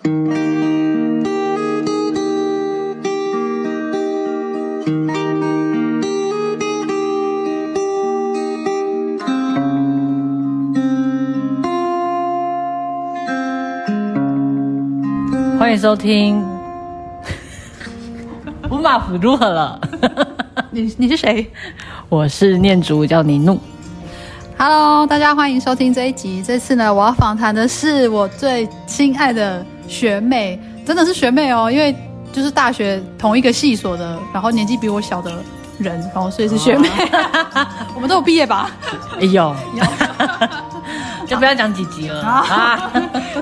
欢迎收听。五马府如何了？你你是谁？我是念祖，叫尼怒。Hello，大家欢迎收听这一集。这次呢，我要访谈的是我最亲爱的学妹，真的是学妹哦，因为就是大学同一个系所的，然后年纪比我小的人，然后所以是学妹。Oh. 我们都有毕业吧？哎呦，就不要讲几集了啊！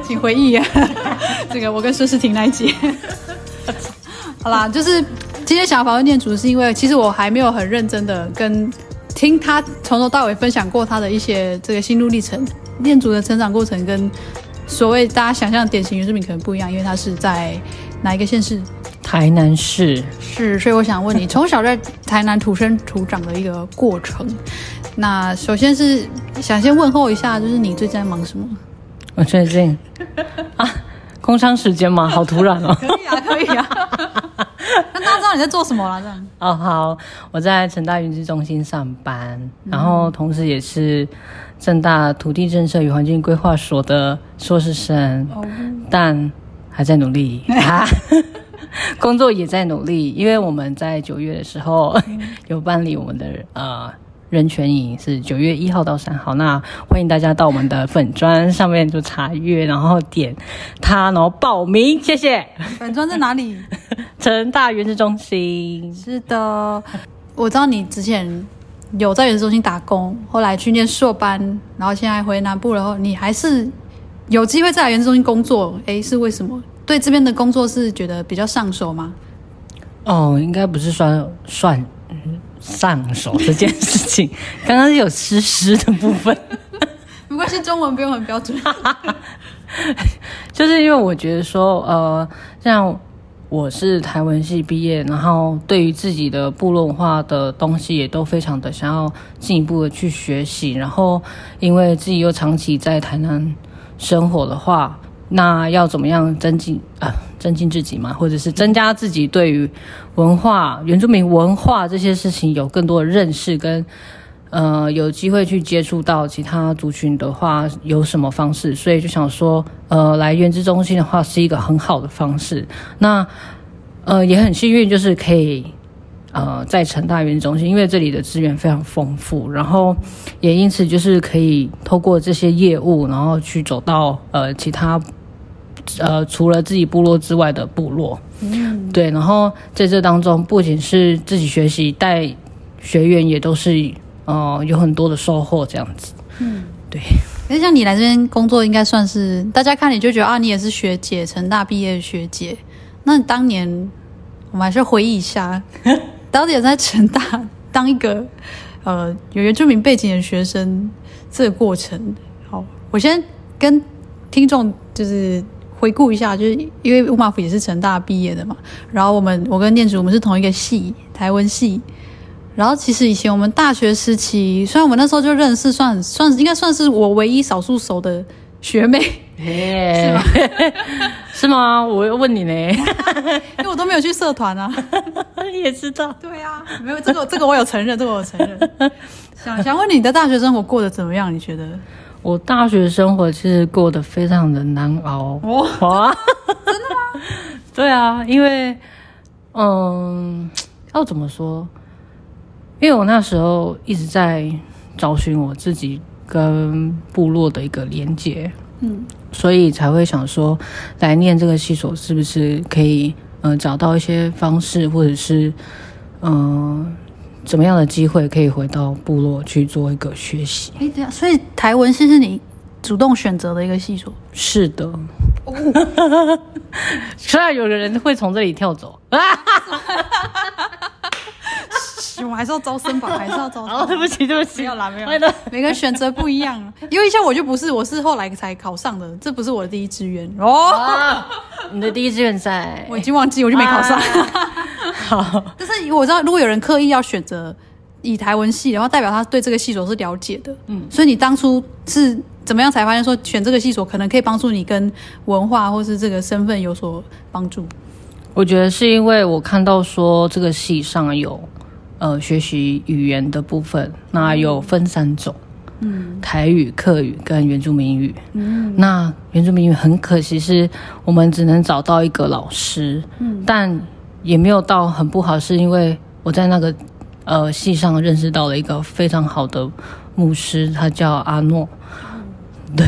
请回忆 这个我跟孙诗婷那一集。好啦，就是今天想要访问念祖，是因为其实我还没有很认真的跟听他从头到尾分享过他的一些这个心路历程。念祖的成长过程跟所谓大家想象的典型原住民可能不一样，因为他是在哪一个县市？台南市。是，所以我想问你，从小在台南土生土长的一个过程。那首先是想先问候一下，就是你最近在忙什么？我最近 啊，工商时间嘛，好突然哦。可以啊，可以啊。那大家知道你在做什么了？这样哦，好，我在成大云资中心上班，嗯、然后同时也是政大土地政策与环境规划所的硕士生，哦、但还在努力啊，工作也在努力，因为我们在九月的时候、嗯、有办理我们的呃。人权营是九月一号到三号，那欢迎大家到我们的粉砖上面就查阅，然后点它，然后报名，谢谢。粉砖在哪里？成大原子中心。是的，我知道你之前有在原子中心打工，后来去念硕班，然后现在回南部然后，你还是有机会在原子中心工作，诶，是为什么？对这边的工作是觉得比较上手吗？哦，应该不是算算。上手这件事情，刚刚是有湿湿的部分，没关系，中文不用很标准。就是因为我觉得说，呃，像我是台文系毕业，然后对于自己的部落文化的东西也都非常的想要进一步的去学习，然后因为自己又长期在台南生活的话。那要怎么样增进啊？增进自己嘛，或者是增加自己对于文化、原住民文化这些事情有更多的认识跟，呃有机会去接触到其他族群的话，有什么方式？所以就想说，呃，来原资中心的话是一个很好的方式。那呃也很幸运，就是可以。呃，在成大原资中心，因为这里的资源非常丰富，然后也因此就是可以透过这些业务，然后去走到呃其他呃除了自己部落之外的部落，嗯，对，然后在这当中不仅是自己学习，带学员也都是呃有很多的收获这样子，嗯，对。那像你来这边工作，应该算是大家看你就觉得啊，你也是学姐，成大毕业的学姐。那 当年我们还是回忆一下。到底有在成大当一个呃有原住民背景的学生这个过程，好，我先跟听众就是回顾一下，就是因为五马府也是成大毕业的嘛，然后我们我跟念祖我们是同一个系台湾系，然后其实以前我们大学时期，虽然我们那时候就认识算，算算应该算是我唯一少数熟的学妹。是吗？是吗？我要问你呢，因为我都没有去社团啊。你 也知道？对啊，没有这个，这个我有承认，这个我有承认。想想问你的大学生活过得怎么样？你觉得？我大学生活其实过得非常的难熬。哇，真的吗？对啊，因为嗯，要怎么说？因为我那时候一直在找寻我自己跟部落的一个连结。嗯，所以才会想说，来念这个系所是不是可以，嗯、呃，找到一些方式，或者是，嗯、呃，怎么样的机会可以回到部落去做一个学习？哎，所以台文系是你主动选择的一个系所？是的。哦、虽然有个人会从这里跳走。我们还是要招生吧，还是要招生。哦，对不起，对不起，没有啦，没有。每个人选择不一样，因为像我就不是，我是后来才考上的，这不是我的第一志愿哦、啊。你的第一志愿在？我已经忘记，我就没考上。啊、好，但是我知道，如果有人刻意要选择以台文系，然后代表他对这个系所是了解的。嗯，所以你当初是怎么样才发现说选这个系所可能可以帮助你跟文化或是这个身份有所帮助？我觉得是因为我看到说这个系上有呃学习语言的部分，那有分三种，嗯，台语、客语跟原住民语。嗯，那原住民语很可惜是我们只能找到一个老师，嗯，但也没有到很不好，是因为我在那个呃系上认识到了一个非常好的牧师，他叫阿诺，对，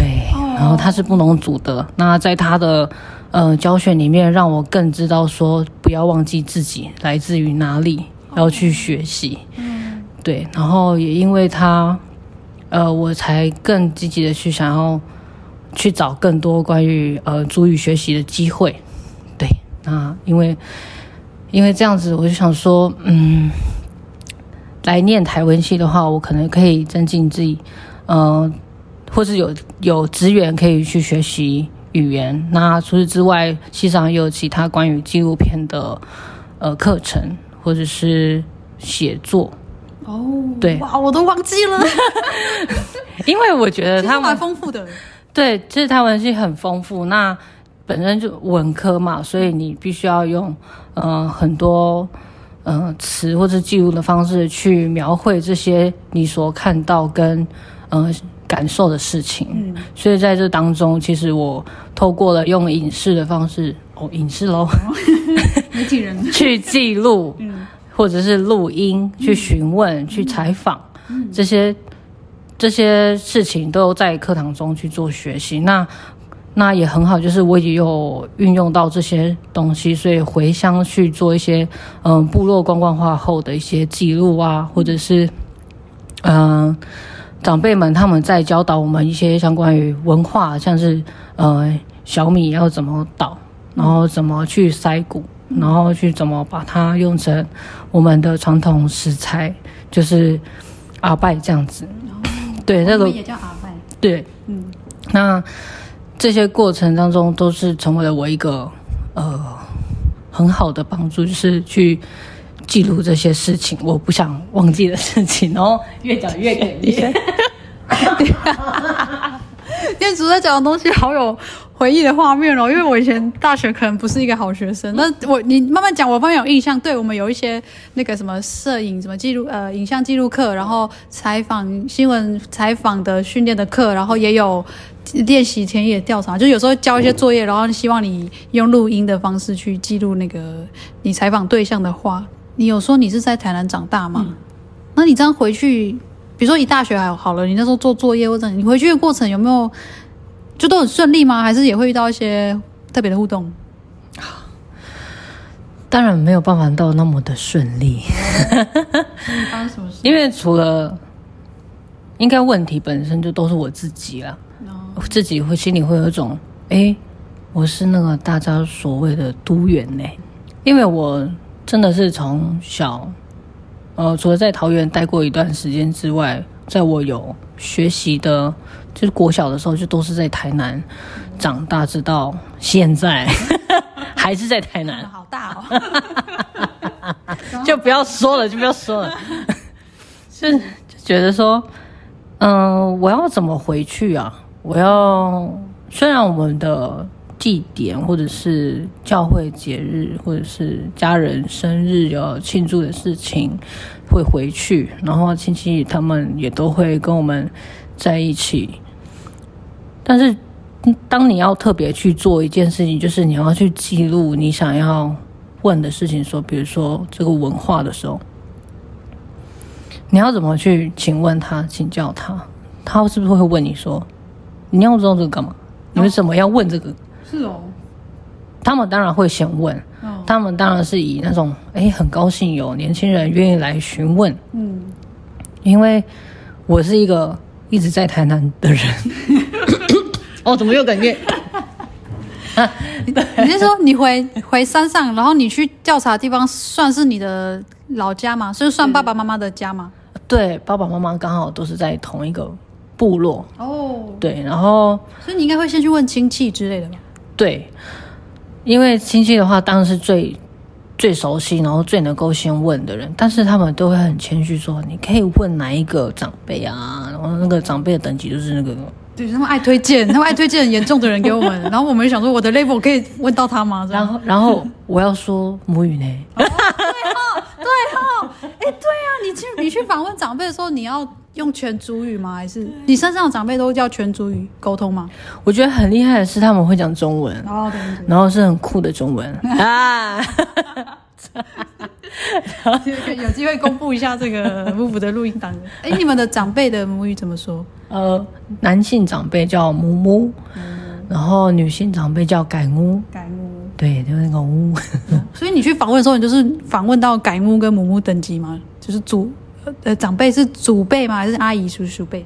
然后他是布农族的，那在他的。呃，教学里面让我更知道说，不要忘记自己来自于哪里，要去学习。嗯，对。然后也因为他，呃，我才更积极的去想要去找更多关于呃主语学习的机会。对，那因为因为这样子，我就想说，嗯，来念台文系的话，我可能可以增进自己，嗯、呃，或是有有资源可以去学习。语言。那除此之外，系上也有其他关于纪录片的呃课程，或者是写作。哦，对，哇，我都忘记了。因为我觉得 他们蛮丰富的。对，其实台文系很丰富。那本身就文科嘛，所以你必须要用呃很多呃词或者记录的方式去描绘这些你所看到跟呃。感受的事情，嗯，所以在这当中，其实我透过了用影视的方式，哦，影视喽，媒体人。去记录，嗯，或者是录音，去询问，嗯，去采访，嗯，这些这些事情都在课堂中去做学习。那那也很好，就是我也有运用到这些东西，所以回乡去做一些嗯部落观光化后的一些记录啊，或者是嗯。长辈们他们在教导我们一些相关于文化，像是呃小米要怎么捣，然后怎么去筛谷，然后去怎么把它用成我们的传统食材，就是阿拜这样子。对，那个也叫阿拜。对，嗯，那这些过程当中都是成为了我一个呃很好的帮助，就是去。记录这些事情，我不想忘记的事情，然后越讲越给力。念祖在讲的东西好有回忆的画面哦，因为我以前大学可能不是一个好学生，那我你慢慢讲，我发现有印象。对，我们有一些那个什么摄影、什么记录呃影像记录课，然后采访新闻采访的训练的课，然后也有练习田野调查，就有时候交一些作业，然后希望你用录音的方式去记录那个你采访对象的话。你有说你是在台南长大吗？嗯、那你这样回去，比如说你大学还好了，你那时候做作业或者你回去的过程有没有就都很顺利吗？还是也会遇到一些特别的互动？当然没有办法到那么的顺利。因为除了应该问题本身就都是我自己了，我自己会心里会有一种，哎，我是那个大家所谓的都员呢，因为我。真的是从小，呃，除了在桃园待过一段时间之外，在我有学习的，就是国小的时候，就都是在台南长大，直到现在 还是在台南。好大哦！就不要说了，就不要说了。是就觉得说，嗯、呃，我要怎么回去啊？我要虽然我们的。祭典，或者是教会节日，或者是家人生日要庆祝的事情，会回去，然后亲戚他们也都会跟我们在一起。但是，当你要特别去做一件事情，就是你要去记录你想要问的事情，说，比如说这个文化的时候，你要怎么去请问他，请教他，他是不是会问你说，你要知道这个干嘛？你为什么要问这个？是哦，他们当然会先问，哦、他们当然是以那种哎，很高兴有年轻人愿意来询问，嗯，因为我是一个一直在台南的人，哦，怎么又感觉？啊、你是说你回回山上，然后你去调查的地方，算是你的老家吗？所以算爸爸妈妈的家吗？对，爸爸妈妈刚好都是在同一个部落哦，对，然后所以你应该会先去问亲戚之类的吧？对，因为亲戚的话，当然是最最熟悉，然后最能够先问的人。但是他们都会很谦虚说：“你可以问哪一个长辈啊？”然后那个长辈的等级就是那个对，他们爱推荐，他们爱推荐很严重的人给我们，然后我们想说，我的 level 可以问到他吗？然后，然后我要说母语呢？哦、对哈，哎，对啊，你去你去访问长辈的时候，你要用全族语吗？还是你身上的长辈都叫全族语沟通吗？我觉得很厉害的是他们会讲中文，哦，对对对，然后是很酷的中文 啊。有机会公布一下这个母母的录音档。哎，你们的长辈的母语怎么说？呃，男性长辈叫母母，嗯、然后女性长辈叫改母。改母，对，就是那个母。所以你去访问的时候，你就是访问到改母跟母母等级吗？就是祖呃长辈是祖辈吗？还是阿姨叔叔辈？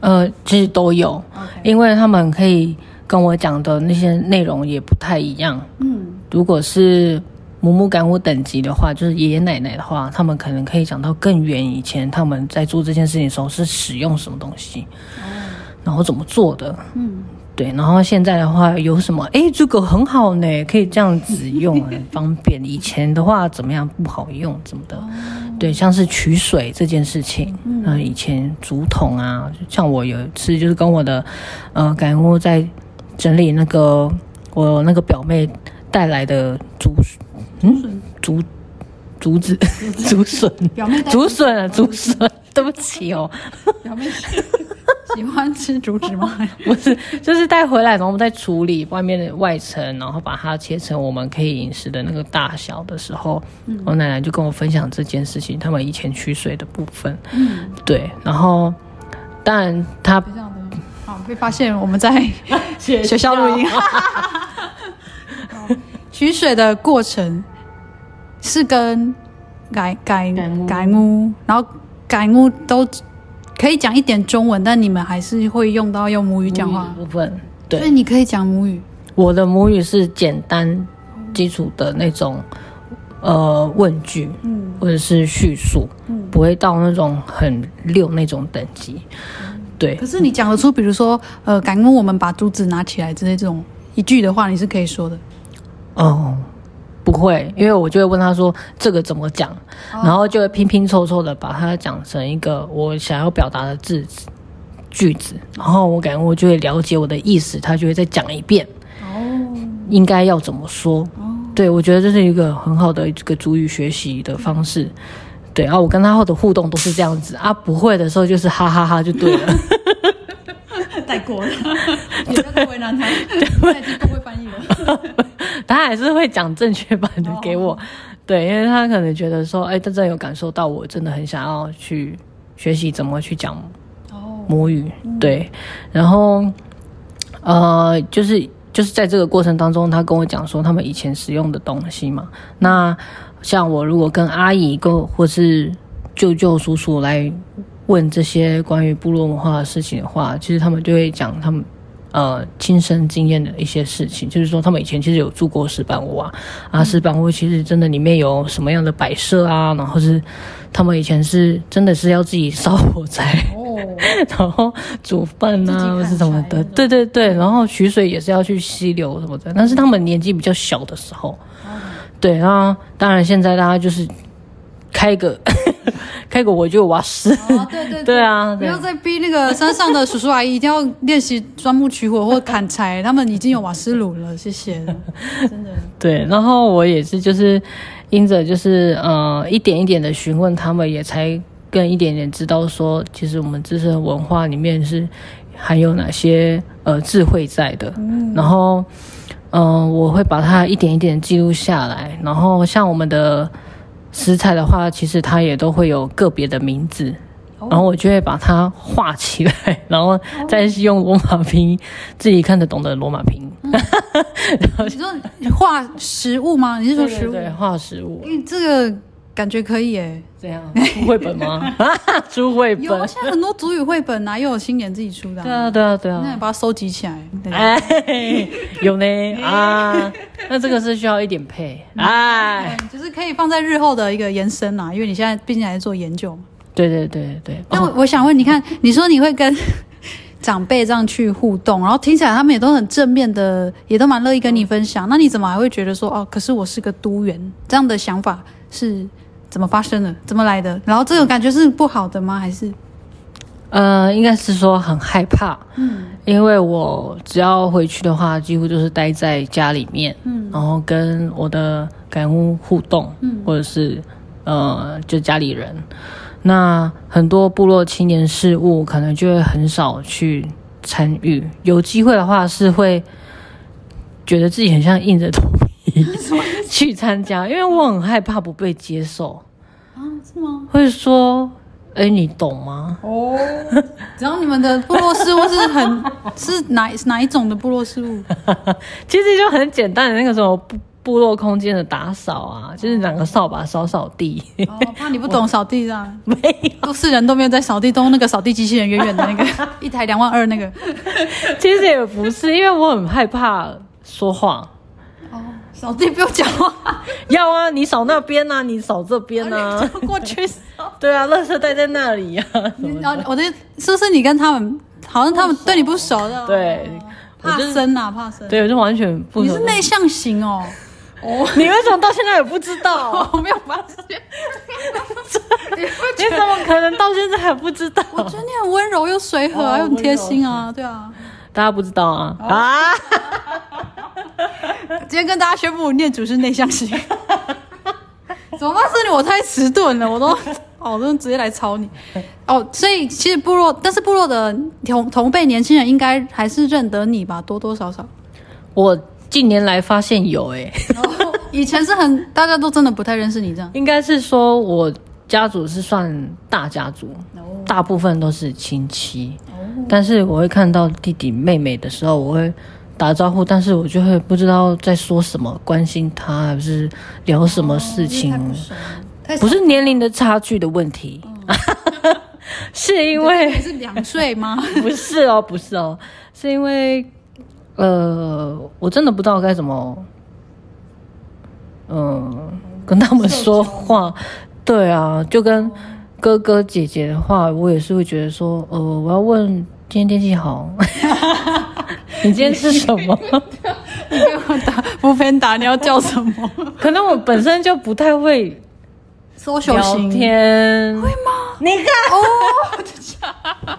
呃，其实都有.因为他们可以跟我讲的那些内容也不太一样。嗯，如果是。母母感悟等级的话，就是爷爷奶奶的话，他们可能可以讲到更远以前他们在做这件事情的时候是使用什么东西，嗯、然后怎么做的，嗯，对，然后现在的话有什么？哎，这个很好呢，可以这样子用，很方便。以前的话怎么样不好用，怎么的？哦、对，像是取水这件事情，嗯、呃，以前竹筒啊，像我有一次就是跟我的呃感悟在整理那个我那个表妹带来的竹。嗯，竹竹子竹笋，竹笋啊，竹笋，对不起哦。表妹喜欢吃竹子吗？不是，就是带回来，然后我们再处理外面的外层，然后把它切成我们可以饮食的那个大小的时候，嗯、我奶奶就跟我分享这件事情，他们以前取水的部分。嗯，对，然后当然他好被发现我们在 学校录音，取水的过程。是跟改改改母，然后改母都可以讲一点中文，但你们还是会用到用母语讲话部分。对，所以你可以讲母语。我的母语是简单基础的那种呃问句，嗯，或者是叙述，嗯，不会到那种很溜那种等级。对。可是你讲得出，比如说呃，改母我们把竹子拿起来之类这种一句的话，你是可以说的。哦。不会，因为我就会问他说这个怎么讲，然后就会拼拼凑凑的把它讲成一个我想要表达的字句子，然后我感觉我就会了解我的意思，他就会再讲一遍。哦，应该要怎么说？哦，对，我觉得这是一个很好的一个主语学习的方式。对啊，我跟他后的互动都是这样子啊，不会的时候就是哈哈哈就对了。带过了，他，他已经不会翻译了。他还是会讲正确版的给我，对，因为他可能觉得说，哎，他真的有感受到我真的很想要去学习怎么去讲母语，对，然后呃，就是就是在这个过程当中，他跟我讲说他们以前使用的东西嘛。那像我如果跟阿姨、跟或是舅舅、叔叔来问这些关于部落文化的事情的话，其实他们就会讲他们。呃，亲身经验的一些事情，就是说他们以前其实有住过石板屋啊，啊，石板屋其实真的里面有什么样的摆设啊，然后是他们以前是真的是要自己烧火柴，哦，然后煮饭啊，或是什么的，对对对，然后取水也是要去溪流什么的，但是他们年纪比较小的时候，对，然后当然现在大家就是开个。开口我就瓦斯，哦，对对对，对啊，不要再逼那个山上的叔叔阿姨一定要练习钻木取火或 砍柴，他们已经有瓦斯炉了，谢谢，真的。对，然后我也是就是因着就是呃一点一点的询问他们，也才更一点点知道说，其实我们自身文化里面是含有哪些呃智慧在的，嗯、然后嗯、呃，我会把它一点一点记录下来，然后像我们的。食材的话，其实它也都会有个别的名字，然后我就会把它画起来，然后再用罗马拼音，自己看得懂的罗马拼音。嗯、然 后你说画食物吗？你是说食物？对，画食物。因为这个。感觉可以耶，这样出绘本吗？出绘本，有现在很多族语绘本啊，又有青年自己出的、啊。对啊，对啊，对啊。那你把它收集起来。哎，有呢啊，那这个是需要一点配，哎，就是可以放在日后的一个延伸啊，因为你现在毕竟还在做研究嘛。对对对对。那我我想问，你看，你说你会跟 长辈这样去互动，然后听起来他们也都很正面的，也都蛮乐意跟你分享。那你怎么还会觉得说，哦，可是我是个都员这样的想法是？怎么发生的？怎么来的？然后这种感觉是不好的吗？还是？呃，应该是说很害怕，嗯，因为我只要回去的话，几乎就是待在家里面，嗯，然后跟我的感悟互动，嗯，或者是呃，就家里人，那很多部落青年事务可能就会很少去参与，有机会的话是会觉得自己很像硬着头皮 去参加，因为我很害怕不被接受啊，是吗？会说。哎，你懂吗？哦，只要你们的部落事务是很 是哪哪一种的部落事务？其实就很简单的那个什么部部落空间的打扫啊，就是两个扫把扫扫地。哦，怕你不懂扫地啊？没有，都市人都没有在扫地，都那个扫地机器人远远的那个一台两万二那个。其实也不是，因为我很害怕说话。扫地不用讲话，要啊！你扫那边啊，你扫这边啊，过去扫。对啊，垃圾袋在那里呀、啊。然后我的是不是你跟他们好像他们对你不熟的？对，怕生啊，怕生。对，我就完全不。你是内向型哦。哦，你为什么到现在也不知道？我没有发现。你怎么可能到现在还不知道？我觉得你很温柔又随和，又很贴心啊，对啊。大家不知道啊啊！今天跟大家宣布，念祖是内向型。怎么办？是你我太迟钝了，我都 哦，我都直接来抄你哦。所以其实部落，但是部落的同同辈年轻人应该还是认得你吧，多多少少。我近年来发现有哎、欸哦，以前是很大家都真的不太认识你这样。应该是说我家族是算大家族，大部分都是亲戚，但是我会看到弟弟妹妹的时候，我会。打招呼，但是我就会不知道在说什么，关心他还是聊什么事情，哦、不，不是年龄的差距的问题，哦、是因为是两岁吗？不是哦，不是哦，是因为呃，我真的不知道该怎么，嗯、呃，跟他们说话，对啊，就跟哥哥姐姐的话，我也是会觉得说，呃，我要问今天天气好。你今天吃什么？你给我打不偏打，你要叫什么？可能我本身就不太会说聊天，会吗？你看哦，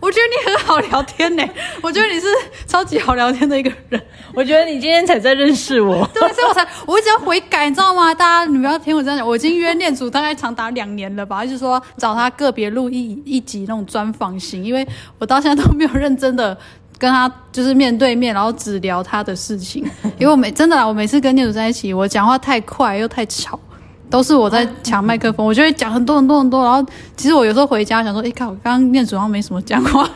我觉得你很好聊天呢。我觉得你是超级好聊天的一个人。我觉得你今天才在认识我，对，所以我才我一直要悔改，你知道吗？大家你不要听我这样讲，我已经约念祖大概长达两年了吧，就是说找他个别录一一集那种专访型，因为我到现在都没有认真的。跟他就是面对面，然后只聊他的事情。因为我每真的啦，我每次跟念祖在一起，我讲话太快又太吵，都是我在抢麦克风，我就会讲很多很多很多。然后其实我有时候回家想说，哎，看我刚刚念祖好像没什么讲话。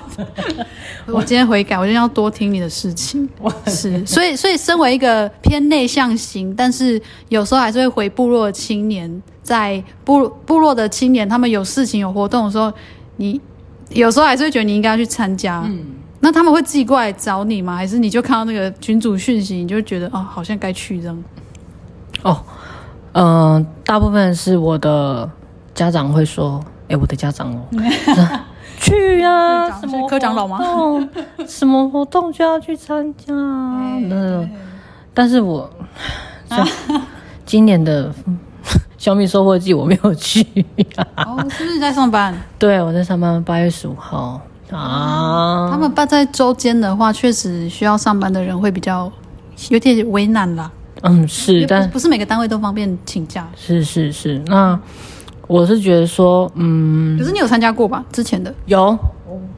我今天悔改，我今天要多听你的事情。是，所以所以身为一个偏内向型，但是有时候还是会回部落的青年，在部部落的青年，他们有事情有活动的时候，你有时候还是会觉得你应该要去参加。嗯。那他们会自己过来找你吗？还是你就看到那个群主讯息，你就觉得哦，好像该去这样？哦，嗯、呃，大部分是我的家长会说，哎，我的家长哦，去啊，什么科长老吗？什么活动就要去参加？那，但是我 今年的小米收获季我没有去。哦，是不是在上班？对，我在上班，八月十五号。啊，他们办在周间的话，确实需要上班的人会比较有点为难啦。嗯，是，但不是每个单位都方便请假。是是是，那我是觉得说，嗯，可是你有参加过吧？之前的？有。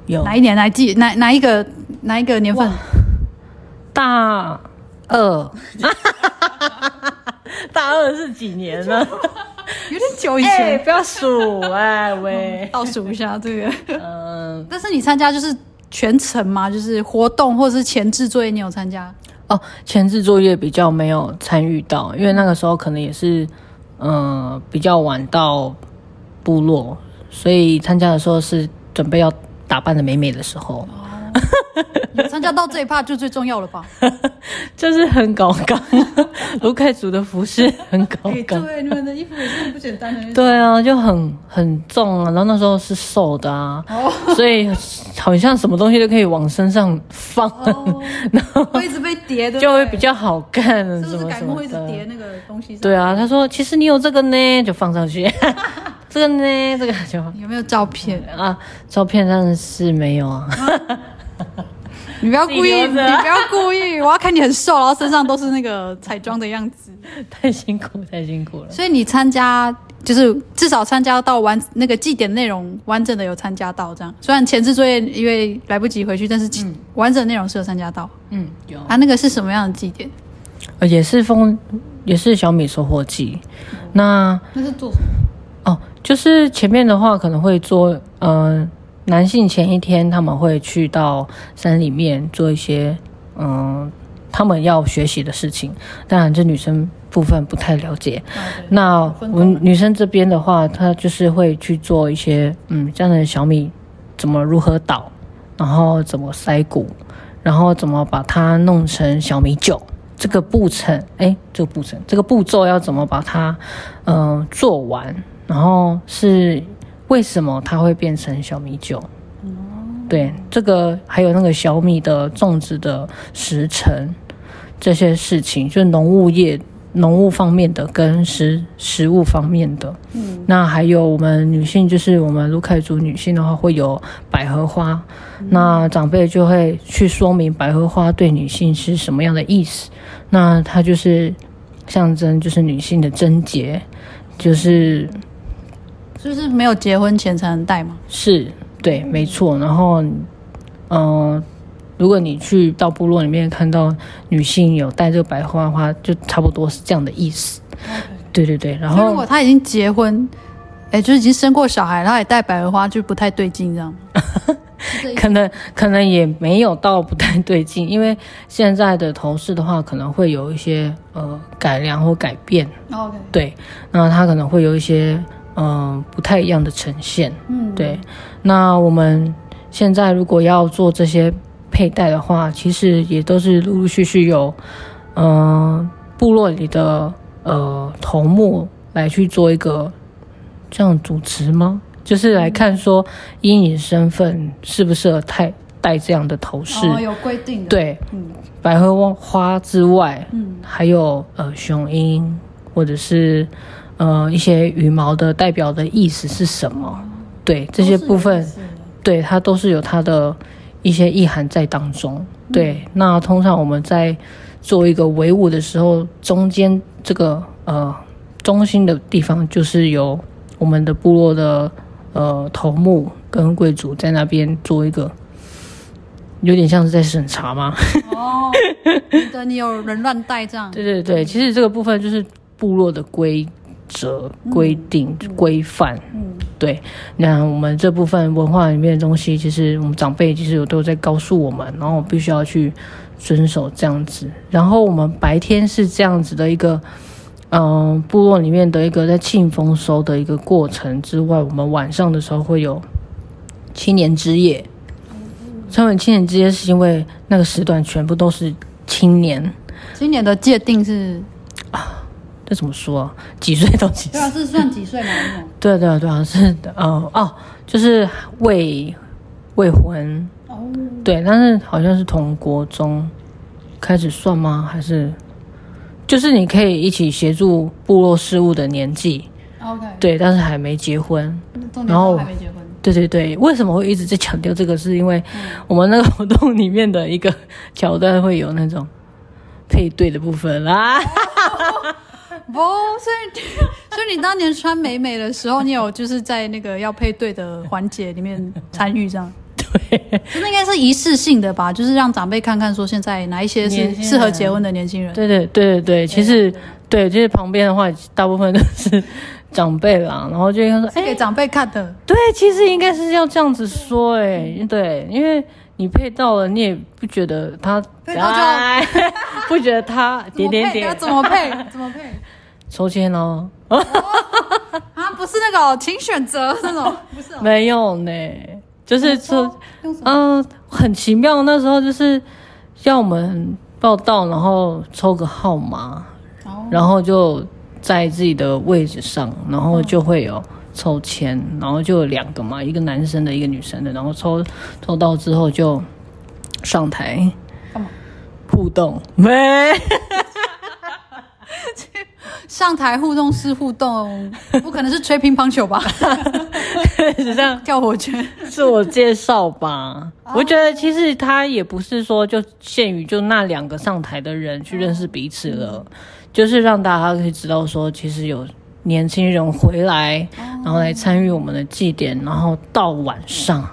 有。哪一年？来记哪哪一个哪一个年份？大二，大二是几年呢？有点久以前，欸、不要数哎喂，倒数一下这个。嗯，但是你参加就是全程吗？就是活动或者是前置作业，你有参加？哦，前置作业比较没有参与到，因为那个时候可能也是嗯、呃、比较晚到部落，所以参加的时候是准备要打扮的美美的时候。参加到这一趴就最重要了吧？就是很高刚，卢凯族的服饰很高刚。对，你们的衣服也是不简单的。对啊，就很很重啊，然后那时候是瘦的啊，所以好像什么东西都可以往身上放，然后会一直被叠的，就会比较好看。是不是改幕会一直叠那个东西？对啊，他说其实你有这个呢，就放上去。这个呢，这个就有没有照片啊？照片上是没有啊。你不要故意，你不要故意，我要看你很瘦，然后身上都是那个彩妆的样子，太辛苦，太辛苦了。所以你参加，就是至少参加到完那个祭典内容完整的有参加到这样。虽然前置作业因为来不及回去，但是完整内容是有参加到。嗯，有。啊，那个是什么样的祭典？呃，也是丰，也是小米收获季。嗯、那那是做什么？哦，就是前面的话可能会做，嗯、呃。男性前一天他们会去到山里面做一些嗯，他们要学习的事情。当然，这女生部分不太了解。那我们女生这边的话，她就是会去做一些嗯，这样的小米怎么如何捣，然后怎么筛谷，然后怎么把它弄成小米酒。这个步程，哎，这个步程，这个步骤要怎么把它嗯做完，然后是。为什么它会变成小米酒？对，这个还有那个小米的种植的时辰，这些事情，就是农务业、农务方面的跟食食物方面的。嗯，那还有我们女性，就是我们卢凯族女性的话，会有百合花，嗯、那长辈就会去说明百合花对女性是什么样的意思。那它就是象征，就是女性的贞洁，就是。就是没有结婚前才能戴吗？是，对，没错。然后，嗯、呃，如果你去到部落里面看到女性有戴这个白花花的话，就差不多是这样的意思。对对对。然后，如果她已经结婚，哎，就是已经生过小孩，然后也戴百合花，就不太对劲，这样。可能可能也没有到不太对劲，因为现在的头饰的话，可能会有一些呃改良或改变。Okay. 对，那它可能会有一些。嗯、呃，不太一样的呈现。嗯，对。那我们现在如果要做这些佩戴的话，其实也都是陆陆续续有，嗯、呃，部落里的呃头目来去做一个这样主持吗？就是来看说，以你身份适不适合戴戴这样的头饰？哦，有规定的。对，嗯，百合花之外，嗯，还有呃雄鹰或者是。呃，一些羽毛的代表的意思是什么？对，这些部分，对，它都是有它的一些意涵在当中。对，嗯、那通常我们在做一个围舞的时候，中间这个呃中心的地方，就是由我们的部落的呃头目跟贵族在那边做一个，有点像是在审查吗？哦，对，你有人乱带这样？对对对，其实这个部分就是部落的规。则规定规范，嗯，对，那我们这部分文化里面的东西，其实我们长辈其实有都在告诉我们，然后必须要去遵守这样子。然后我们白天是这样子的一个，嗯、呃，部落里面的一个在庆丰收的一个过程之外，我们晚上的时候会有青年之夜。称为青年之夜，是因为那个时段全部都是青年。青年的界定是啊。这怎么说啊？几岁到几岁？对啊，是算几岁吗？对对对啊，是的，哦哦，就是未未婚哦，对，但是好像是从国中开始算吗？还是就是你可以一起协助部落事务的年纪？OK，对，但是还没结婚，然后还没结婚。对对对，为什么会一直在强调这个？是因为我们那个活动里面的一个 桥段会有那种配对的部分啦。不，所以所以你当年穿美美的时候，你有就是在那个要配对的环节里面参与这样？对，那应该是一次性的吧？就是让长辈看看说现在哪一些是适合结婚的年轻人。对对对对对，其实对，就是旁边的话大部分都是长辈啦，然后就应该说哎给长辈看的。对，其实应该是要这样子说哎，对，因为你配到了，你也不觉得他配到就不觉得他点点点。怎么配？怎么配？抽签哦，啊，不是那个，请选择那种，不是，没有呢，就是说，嗯，很奇妙，那时候就是要我们报到，然后抽个号码，然后就在自己的位置上，然后就会有抽签，然后就有两个嘛，一个男生的，一个女生的，然后抽抽到之后就上台互动，没。上台互动是互动，不可能是吹乒乓球吧？是这样跳火圈，自我介绍吧。我觉得其实他也不是说就限于就那两个上台的人去认识彼此了，就是让大家可以知道说，其实有年轻人回来，然后来参与我们的祭典，然后到晚上，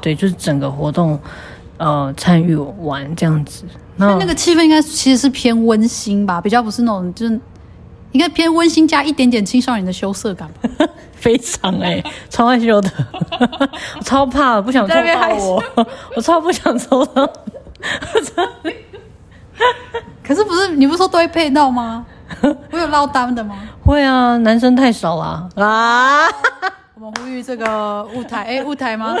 对，就是整个活动。呃，参与完这样子，那那个气氛应该其实是偏温馨吧，比较不是那种，就是应该偏温馨加一点点青少年的羞涩感吧。非常哎、欸，超害羞的，我 超怕，不想抽到我，我超不想抽到。可是不是你不是说都会配到吗？我有落单的吗？会啊，男生太少了啊。这个雾台，哎，舞台吗？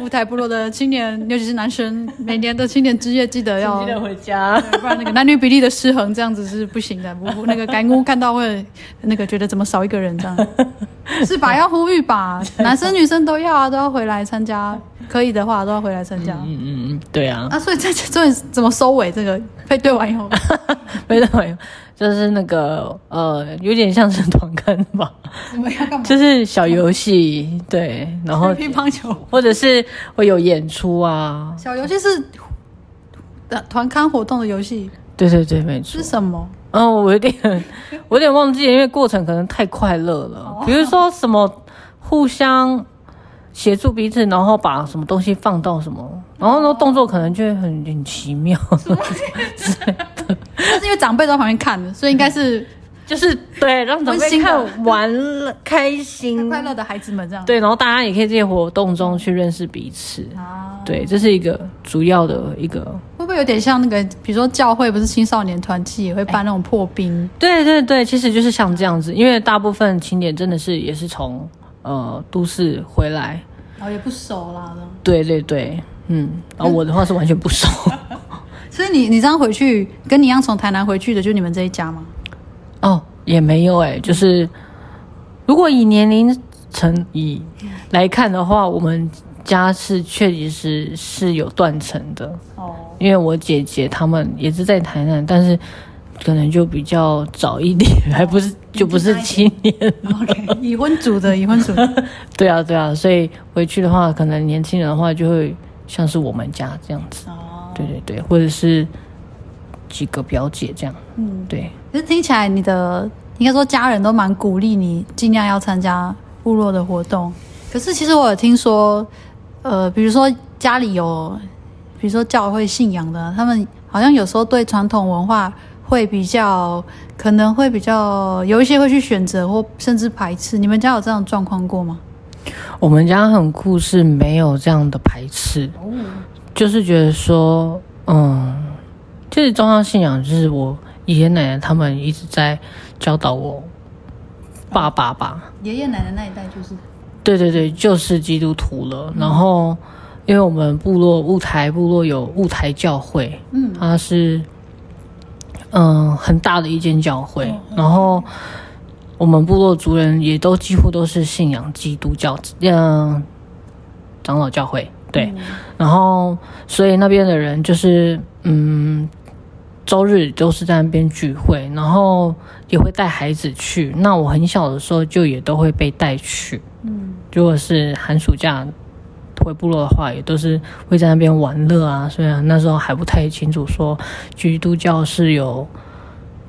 舞台部落的青年，尤其是男生，每年的青年之夜记得要记得回家，不然那个男女比例的失衡，这样子是不行的。不，那个干姑看到会那个觉得怎么少一个人这样，是吧？要呼吁吧，男生女生都要啊，都要回来参加，可以的话都要回来参加。嗯嗯嗯，对啊。啊，所以这这怎么收尾？这个配对完以后，配对完以后。就是那个呃，有点像是团刊吧，我们要干嘛？就是小游戏，对，然后乒乓球，或者是会有演出啊。小游戏是团刊活动的游戏，对对对，没错。是什么？嗯，我有点，我有点忘记了，因为过程可能太快乐了。比如说什么互相协助彼此，然后把什么东西放到什么，然后那动作可能就会很很奇妙。但是因为长辈在旁边看的，所以应该是就是对让长辈看完了开心快乐的孩子们这样。对，然后大家也可以在这些活动中去认识彼此。啊，对，这是一个主要的一个。会不会有点像那个，比如说教会不是青少年团契也会办那种破冰？欸、对对对，其实就是像这样子，因为大部分青年真的是也是从呃都市回来，然后也不熟啦。对对对，嗯，然后我的话是完全不熟。所以你你这样回去，跟你一样从台南回去的，就你们这一家吗？哦，也没有哎、欸，就是如果以年龄层以来看的话，我们家是确实是是有断层的哦。因为我姐姐他们也是在台南，但是可能就比较早一点，还不是就不是青年。OK，已婚族的已婚族。对啊对啊，所以回去的话，可能年轻人的话就会像是我们家这样子。哦对对对，或者是几个表姐这样，嗯，对。可是听起来你的应该说家人都蛮鼓励你，尽量要参加部落的活动。可是其实我有听说，呃，比如说家里有，比如说教会信仰的，他们好像有时候对传统文化会比较，可能会比较有一些会去选择或甚至排斥。你们家有这样的状况过吗？我们家很酷，是没有这样的排斥。哦就是觉得说，嗯，就是宗教信仰，就是我爷爷奶奶他们一直在教导我爸爸吧。爷爷奶奶那一代就是，对对对，就是基督徒了。然后，因为我们部落雾台部落有雾台教会，嗯，它是嗯很大的一间教会。然后，我们部落族人也都几乎都是信仰基督教，嗯，长老教会。对，然后所以那边的人就是，嗯，周日都是在那边聚会，然后也会带孩子去。那我很小的时候就也都会被带去，嗯，如果是寒暑假回部落的话，也都是会在那边玩乐啊。虽然那时候还不太清楚说基督教是有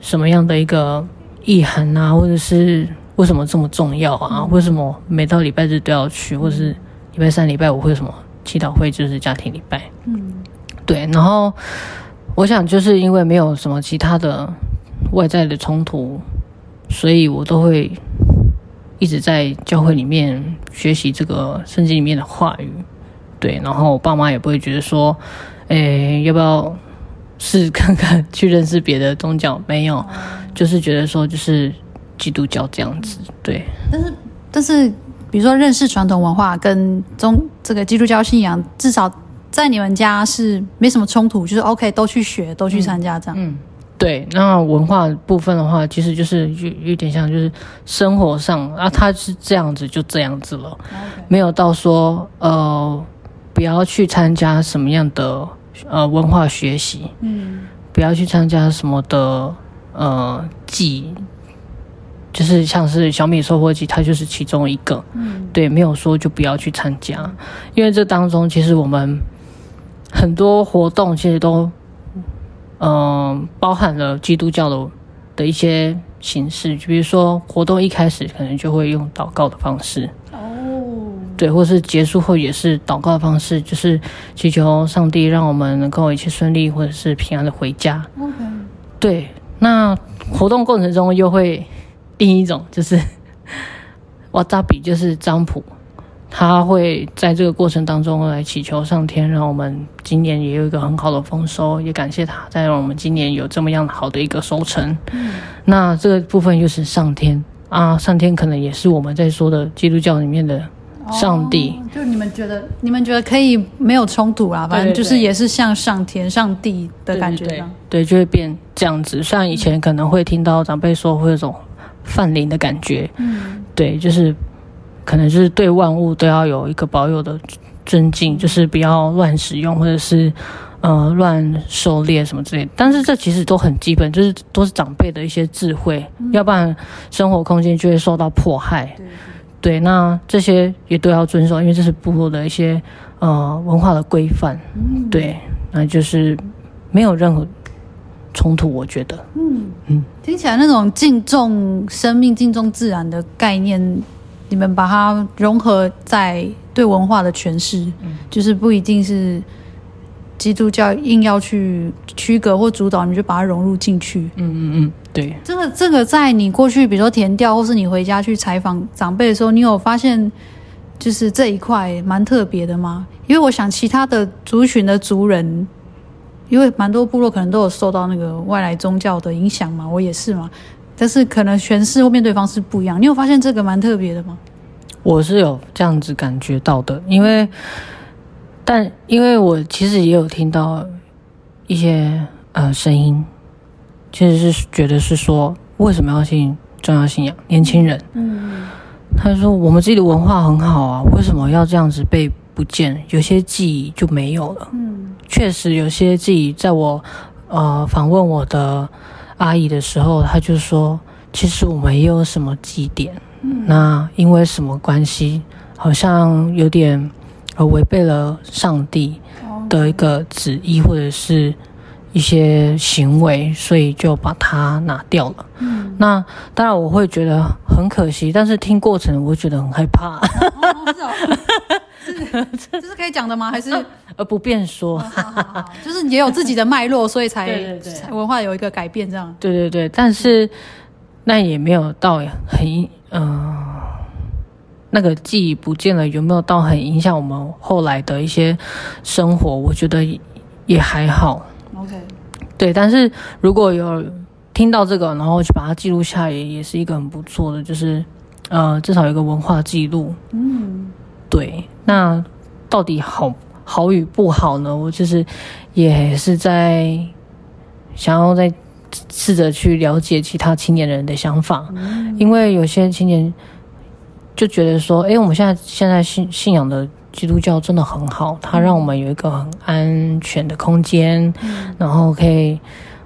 什么样的一个意涵啊，或者是为什么这么重要啊？为什么每到礼拜日都要去，或者是礼拜三、礼拜五会什么？祈祷会就是家庭礼拜，嗯，对，然后我想就是因为没有什么其他的外在的冲突，所以我都会一直在教会里面学习这个圣经里面的话语，对，然后我爸妈也不会觉得说，诶，要不要试看看去认识别的宗教？没有，就是觉得说就是基督教这样子，对，但是但是。比如说，认识传统文化跟宗这个基督教信仰，至少在你们家是没什么冲突，就是 OK，都去学，都去参加这样。嗯，对。那文化部分的话，其实就是有有点像，就是生活上啊，他是这样子，就这样子了.没有到说呃，不要去参加什么样的呃文化学习，嗯，不要去参加什么的呃祭。就是像是小米收获季，它就是其中一个。嗯，对，没有说就不要去参加，因为这当中其实我们很多活动其实都，嗯、呃，包含了基督教的的一些形式，就比如说活动一开始可能就会用祷告的方式。哦，对，或是结束后也是祷告的方式，就是祈求上帝让我们能够一切顺利，或者是平安的回家。对，那活动过程中又会。另一种就是 瓦扎比，就是占卜，他会在这个过程当中来祈求上天，让我们今年也有一个很好的丰收，也感谢他，再让我们今年有这么样好的一个收成。嗯、那这个部分就是上天啊，上天可能也是我们在说的基督教里面的上帝。哦、就你们觉得，你们觉得可以没有冲突啊？反正就是也是像上天、上帝的感觉，对，对，对，对，就会变这样子。虽然以前可能会听到长辈说会有种。泛灵的感觉，嗯，对，就是可能就是对万物都要有一个保有的尊敬，就是不要乱使用或者是呃乱狩猎什么之类的。但是这其实都很基本，就是都是长辈的一些智慧，嗯、要不然生活空间就会受到迫害。对，对，那这些也都要遵守，因为这是部落的一些呃文化的规范。嗯，对，那就是没有任何。冲突，我觉得，嗯嗯，听起来那种敬重生命、敬重自然的概念，你们把它融合在对文化的诠释，嗯、就是不一定是基督教硬要去区隔或主导，你就把它融入进去。嗯嗯嗯，对。这个这个，在你过去，比如说填调，或是你回家去采访长辈的时候，你有发现就是这一块蛮特别的吗？因为我想其他的族群的族人。因为蛮多部落可能都有受到那个外来宗教的影响嘛，我也是嘛，但是可能诠释或面对方式不一样。你有发现这个蛮特别的吗？我是有这样子感觉到的，因为，但因为我其实也有听到一些呃声音，其实是觉得是说，为什么要信重要信仰？年轻人，嗯，他说我们自己的文化很好啊，为什么要这样子被不见？有些记忆就没有了，嗯。确实有些记忆在我呃访问我的阿姨的时候，她就说，其实我们也有什么祭典，嗯、那因为什么关系，好像有点呃违背了上帝的一个旨意或者是一些行为，所以就把它拿掉了。嗯、那当然我会觉得很可惜，但是听过程我会觉得很害怕。哦哦 这是可以讲的吗？还是 呃不便说？哦、好好好就是也有自己的脉络，所以才文化有一个改变，这样。对对对，但是那也没有到很嗯、呃，那个记忆不见了，有没有到很影响我们后来的一些生活？我觉得也还好。OK，对，但是如果有听到这个，然后去把它记录下来，也也是一个很不错的，就是呃，至少有一个文化记录。嗯。对，那到底好好与不好呢？我就是也是在想要再试着去了解其他青年人的想法，嗯、因为有些青年就觉得说，哎，我们现在现在信信仰的基督教真的很好，它让我们有一个很安全的空间，嗯、然后可以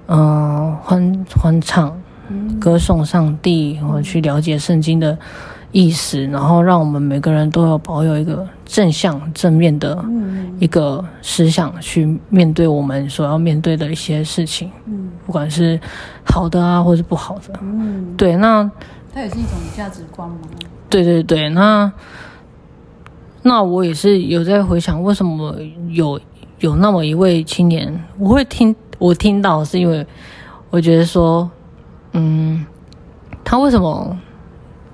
嗯欢欢唱歌颂上帝，或者去了解圣经的。意识，然后让我们每个人都要保有一个正向、正面的一个思想，去面对我们所要面对的一些事情，嗯，不管是好的啊，或是不好的，嗯，对，那它也是一种价值观吗？对对对，那那我也是有在回想，为什么有有那么一位青年，我会听我听到，是因为我觉得说，嗯，他为什么？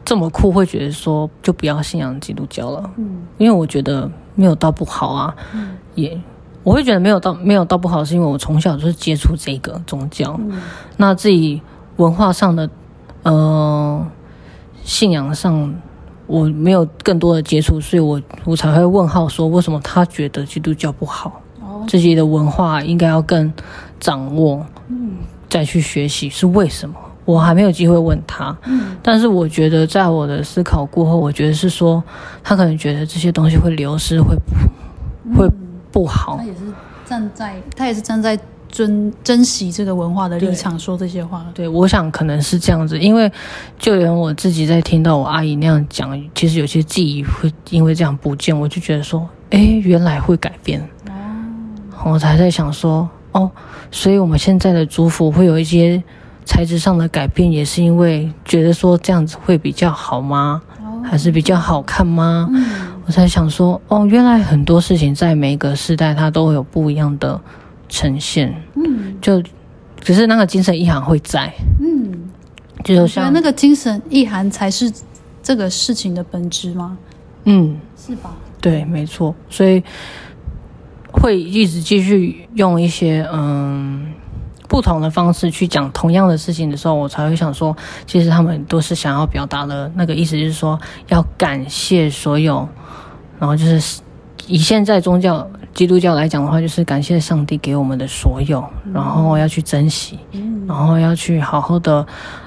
这么酷，会觉得说就不要信仰基督教了，嗯，因为我觉得没有到不好啊，嗯，也我会觉得没有到没有到不好，是因为我从小就是接触这个宗教，嗯，那自己文化上的呃信仰上我没有更多的接触，所以我我才会问号说为什么他觉得基督教不好，哦，自己的文化应该要更掌握，嗯，再去学习是为什么？我还没有机会问他，嗯，但是我觉得在我的思考过后，我觉得是说他可能觉得这些东西会流失，会不会不好。他也是站在他也是站在尊珍惜这个文化的立场说这些话。对，我想可能是这样子，因为就连我自己在听到我阿姨那样讲，其实有些记忆会因为这样不见，我就觉得说，哎，原来会改变。哦，我才在想说，哦，所以我们现在的祝福会有一些材质上的改变，也是因为觉得说这样子会比较好吗？还是比较好看吗？嗯，我才想说，哦，原来很多事情在每一个时代它都会有不一样的呈现。嗯，就只是那个精神意涵会在。嗯，就像那个精神意涵才是这个事情的本质吗？嗯，是吧？对，没错。所以会一直继续用一些嗯。不同的方式去讲同样的事情的时候，我才会想说，其实他们都是想要表达的那个意思，就是说要感谢所有，然后就是以现在宗教基督教来讲的话，就是感谢上帝给我们的所有，然后要去珍惜，然后要去好好的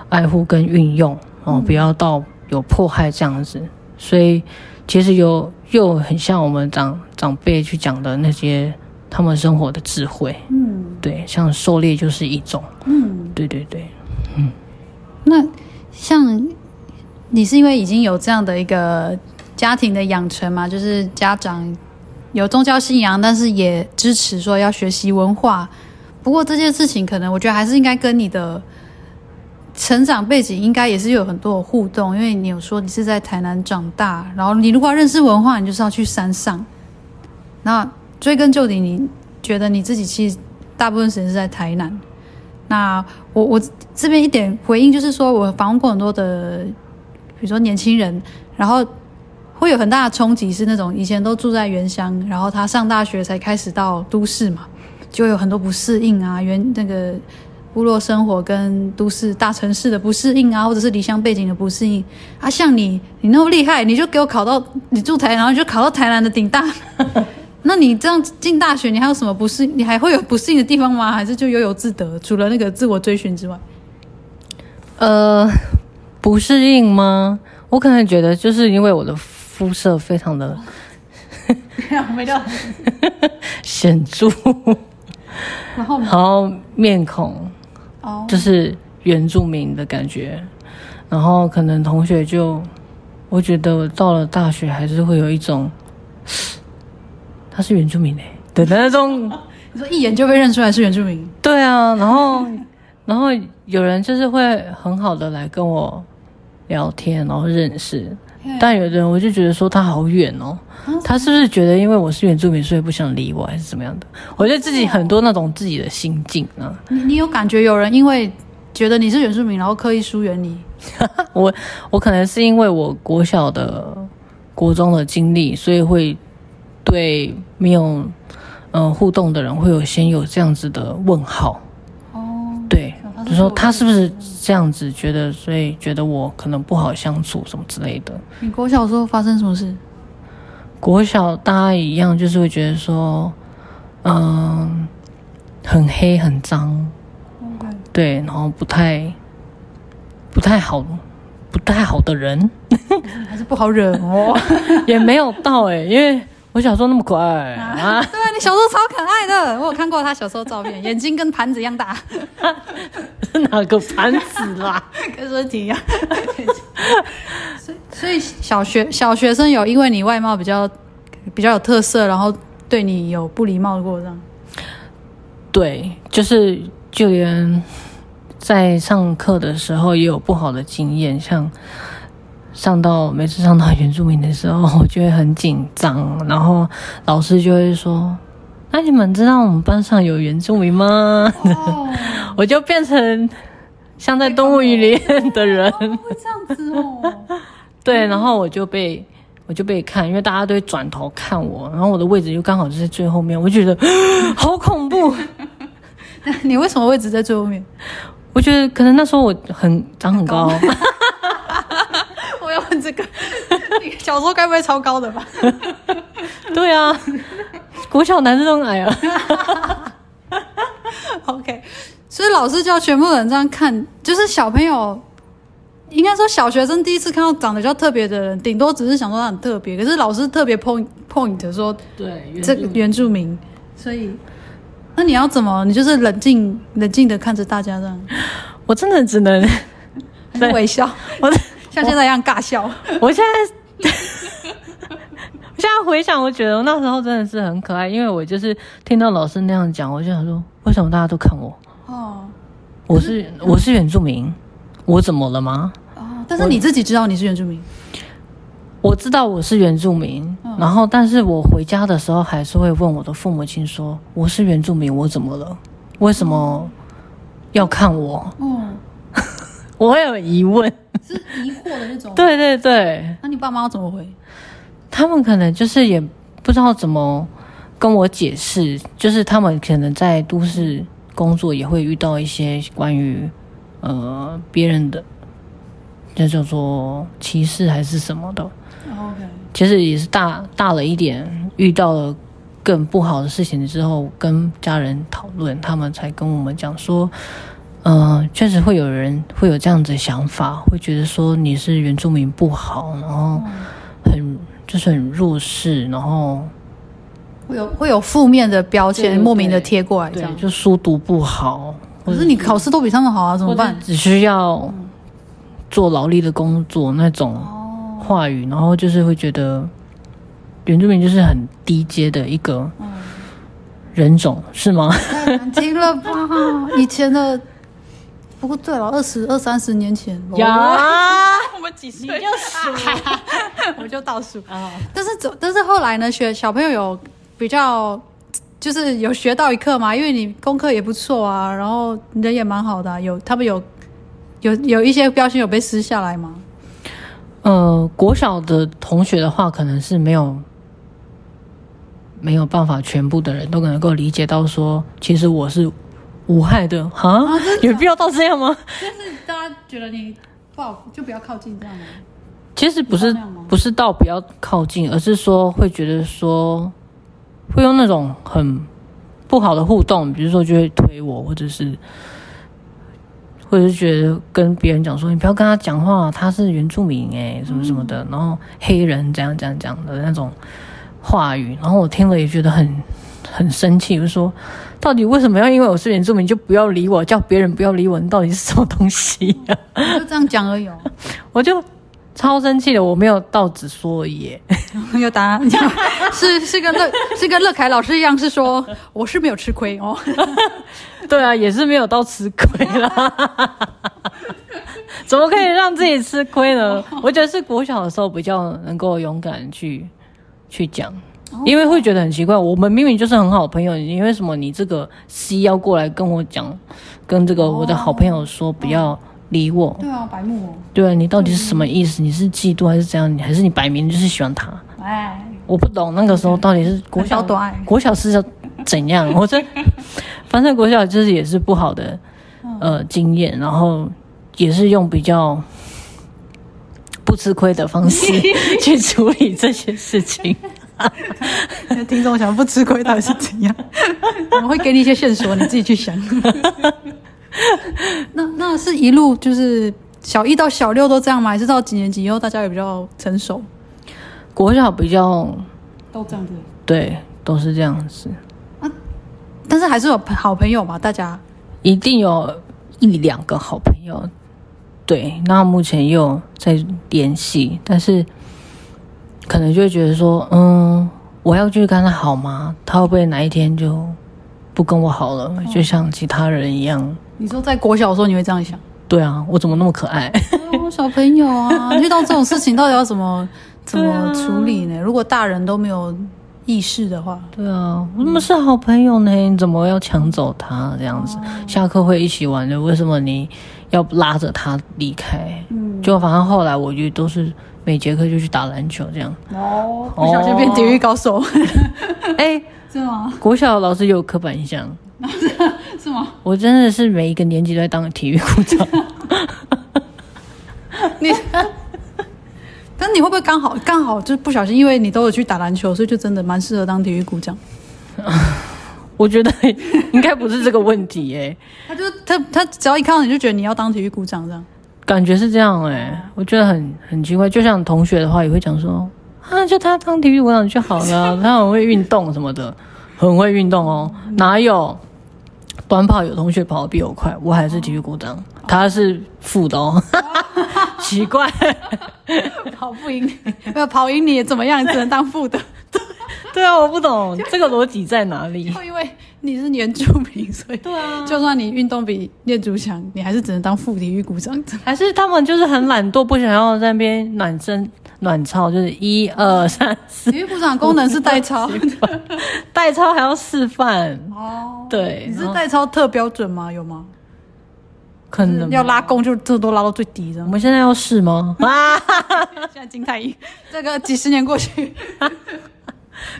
爱护跟运用，然后不要到有迫害这样子。所以其实有又很像我们长长辈去讲的那些。他们生活的智慧，嗯，对，像狩猎就是一种，嗯，对对对，嗯。那像你是因为已经有这样的一个家庭的养成嘛，就是家长有宗教信仰，但是也支持说要学习文化。不过这件事情可能我觉得还是应该跟你的成长背景应该也是有很多的互动，因为你有说你是在台南长大，然后你如果要认识文化，你就是要去山上，那。追根究底，你觉得你自己其实大部分时间是在台南。那我我这边一点回应就是说，我访问过很多的，比如说年轻人，然后会有很大的冲击，是那种以前都住在原乡，然后他上大学才开始到都市嘛，就有很多不适应啊，原那个部落生活跟都市大城市的不适应啊，或者是离乡背景的不适应啊。像你，你那么厉害，你就给我考到你住台南，然后就考到台南的顶大。那你这样进大学，你还有什么不适？你还会有不适应的地方吗？还是就悠游自得？除了那个自我追寻之外，呃，不适应吗？我可能觉得就是因为我的肤色非常的，没 显著，然后然后面孔哦，就是原住民的感觉，然后可能同学就，我觉得我到了大学还是会有一种。他是原住民诶，对的那种，你说一眼就被认出来是原住民？对啊，然后，然后有人就是会很好的来跟我聊天，然后认识，但有的人我就觉得说他好远哦，他是不是觉得因为我是原住民，所以不想理我，还是怎么样的？我觉得自己很多那种自己的心境啊。你你有感觉有人因为觉得你是原住民，然后刻意疏远你？我我可能是因为我国小的国中的经历，所以会。对没有嗯、呃、互动的人，会有先有这样子的问号哦。对，就说他是不是这样子觉得，所以觉得我可能不好相处什么之类的。你国小时候发生什么事？国小大家一样，就是会觉得说，嗯、呃，很黑很脏.对，然后不太不太好，不太好的人，还是不好惹哦，也没有到哎、欸，因为。我小时候那么可爱啊！啊对，你小时候超可爱的，我有看过他小时候照片，眼睛跟盘子一样大。是哪个盘子啦？跟身体一样。所以，所以小学小学生有因为你外貌比较比较有特色，然后对你有不礼貌的过这样？对，就是就连在上课的时候也有不好的经验，像。上到每次上到原住民的时候，我就会很紧张，然后老师就会说：“那你们知道我们班上有原住民吗？”哦、我就变成像在动物园里的人，会这样子哦。对，然后我就被我就被看，因为大家都会转头看我，然后我的位置又刚好就在最后面，我觉得 好恐怖。你为什么位置在最后面？我觉得可能那时候我很长很高。小时候该不会超高的吧？对啊，国小男生都矮啊。OK，所以老师叫全部人这样看，就是小朋友应该说小学生第一次看到长得比较特别的人，顶多只是想说他很特别。可是老师特别 point point 说，对，这个原住民，所以那你要怎么？你就是冷静冷静的看着大家这样。我真的只能微笑，我像现在一样尬笑。我现在，我现在回想，我觉得我那时候真的是很可爱，因为我就是听到老师那样讲，我就想说，为什么大家都看我？哦，我是我是原住民，我怎么了吗？哦，但是你自己知道你是原住民。我知道我是原住民，嗯、然后，但是我回家的时候还是会问我的父母亲说：“我是原住民，我怎么了？为什么要看我？”嗯，我会有疑问，是疑惑的那种。对对对，那你爸妈要怎么回？他们可能就是也不知道怎么跟我解释，就是他们可能在都市工作也会遇到一些关于呃别人的，那叫做歧视还是什么的。Okay. 其实也是大大了一点，遇到了更不好的事情之后，跟家人讨论，他们才跟我们讲说，嗯、呃，确实会有人会有这样子的想法，会觉得说你是原住民不好，然后很就是很弱势，然后会有会有负面的标签莫名的贴过来，这样就书读不好，可是你考试都比他们好啊，怎么办？只需要做劳力的工作那种。话语，然后就是会觉得原住民就是很低阶的一个人种，嗯、是吗？太难听了吧！以前的，不过对了，二十二三十年前有啊，我们几岁就数，我就倒数啊。但是走，但是后来呢？学小朋友有比较，就是有学到一课嘛，因为你功课也不错啊，然后人也蛮好的，啊，有他们有有有一些标签有被撕下来吗？呃，国小的同学的话，可能是没有没有办法，全部的人都能够理解到说，其实我是无害的哈，啊、有必要到这样吗？就是大家觉得你不好，就不要靠近这样吗？其实不是，不是到不要靠近，而是说会觉得说会用那种很不好的互动，比如说就会推我，或者是。或者是觉得跟别人讲说，你不要跟他讲话，他是原住民哎，什么什么的，然后黑人这样这样讲的那种话语，然后我听了也觉得很很生气，就说到底为什么要因为我是原住民就不要理我，叫别人不要理我，你到底是什么东西呀？就这样讲而已，我就。超生气的，我没有到只说而已，有答案，是是跟乐是跟乐凯老师一样，是说我是没有吃亏哦。对啊，也是没有到吃亏啦。怎么可以让自己吃亏呢？我觉得是国小的时候比较能够勇敢去去讲，因为会觉得很奇怪，我们明明就是很好朋友，你为什么你这个 C 要过来跟我讲，跟这个我的好朋友说不要。理我？对啊，白目哦。对啊，你到底是什么意思？你是嫉妒还是怎样？你还是你摆明就是喜欢他？哎，我不懂那个时候到底是国小多爱，国小是要怎样？我这 反正国小就是也是不好的呃经验，然后也是用比较不吃亏的方式 去处理这些事情。听众想不吃亏到底是怎样？我会给你一些线索，你自己去想。那那是一路就是小一到小六都这样吗？还是到几年级以后大家也比较成熟？国小比较都这样子，对，都是这样子。啊，但是还是有好朋友嘛，大家一定有一两个好朋友。对，那目前又在联系，但是可能就会觉得说，嗯，我要继续跟他好吗？他会不会哪一天就不跟我好了？哦，就像其他人一样。你说在国小的时候你会这样想？对啊，我怎么那么可爱？哦、小朋友啊，遇到这种事情到底要怎么怎么处理呢？啊、如果大人都没有意识的话，对啊，我们是好朋友呢，你怎么要抢走他这样子？哦、下课会一起玩的，为什么你要拉着他离开？嗯，就反正后来我就都是每节课就去打篮球这样。哦，不小心变体育高手。哎、哦，是吗？国小老师有刻板印象。是吗？我真的是每一个年级都在当体育股长。你，但你会不会刚好刚好就不小心，因为你都有去打篮球，所以就真的蛮适合当体育股长？我觉得应该不是这个问题诶、欸。他就他他只要一看到你就觉得你要当体育股长这样，感觉是这样哎、欸。我觉得很很奇怪，就像同学的话也会讲说啊，就他当体育股长就好了，他很会运动什么的。很会运动哦，哪有短跑有同学跑得比我快，我还是体育股长，他是副的哦，奇怪，跑不赢你，没有跑赢你也怎么样，只能当副的。对啊，我不懂这个逻辑在哪里。因为 你是原住民，所以对啊，就算你运动比念祖强，你还是只能当副体育股长。还是他们就是很懒惰，不想要在那边暖身暖操，就是一二三四。体育股长功能是代操，代操还要示范哦。对，你是代操特标准吗？有吗？可能要拉弓就这都拉到最低的。我们现在要试吗？啊！现在金太一，这个几十年过去。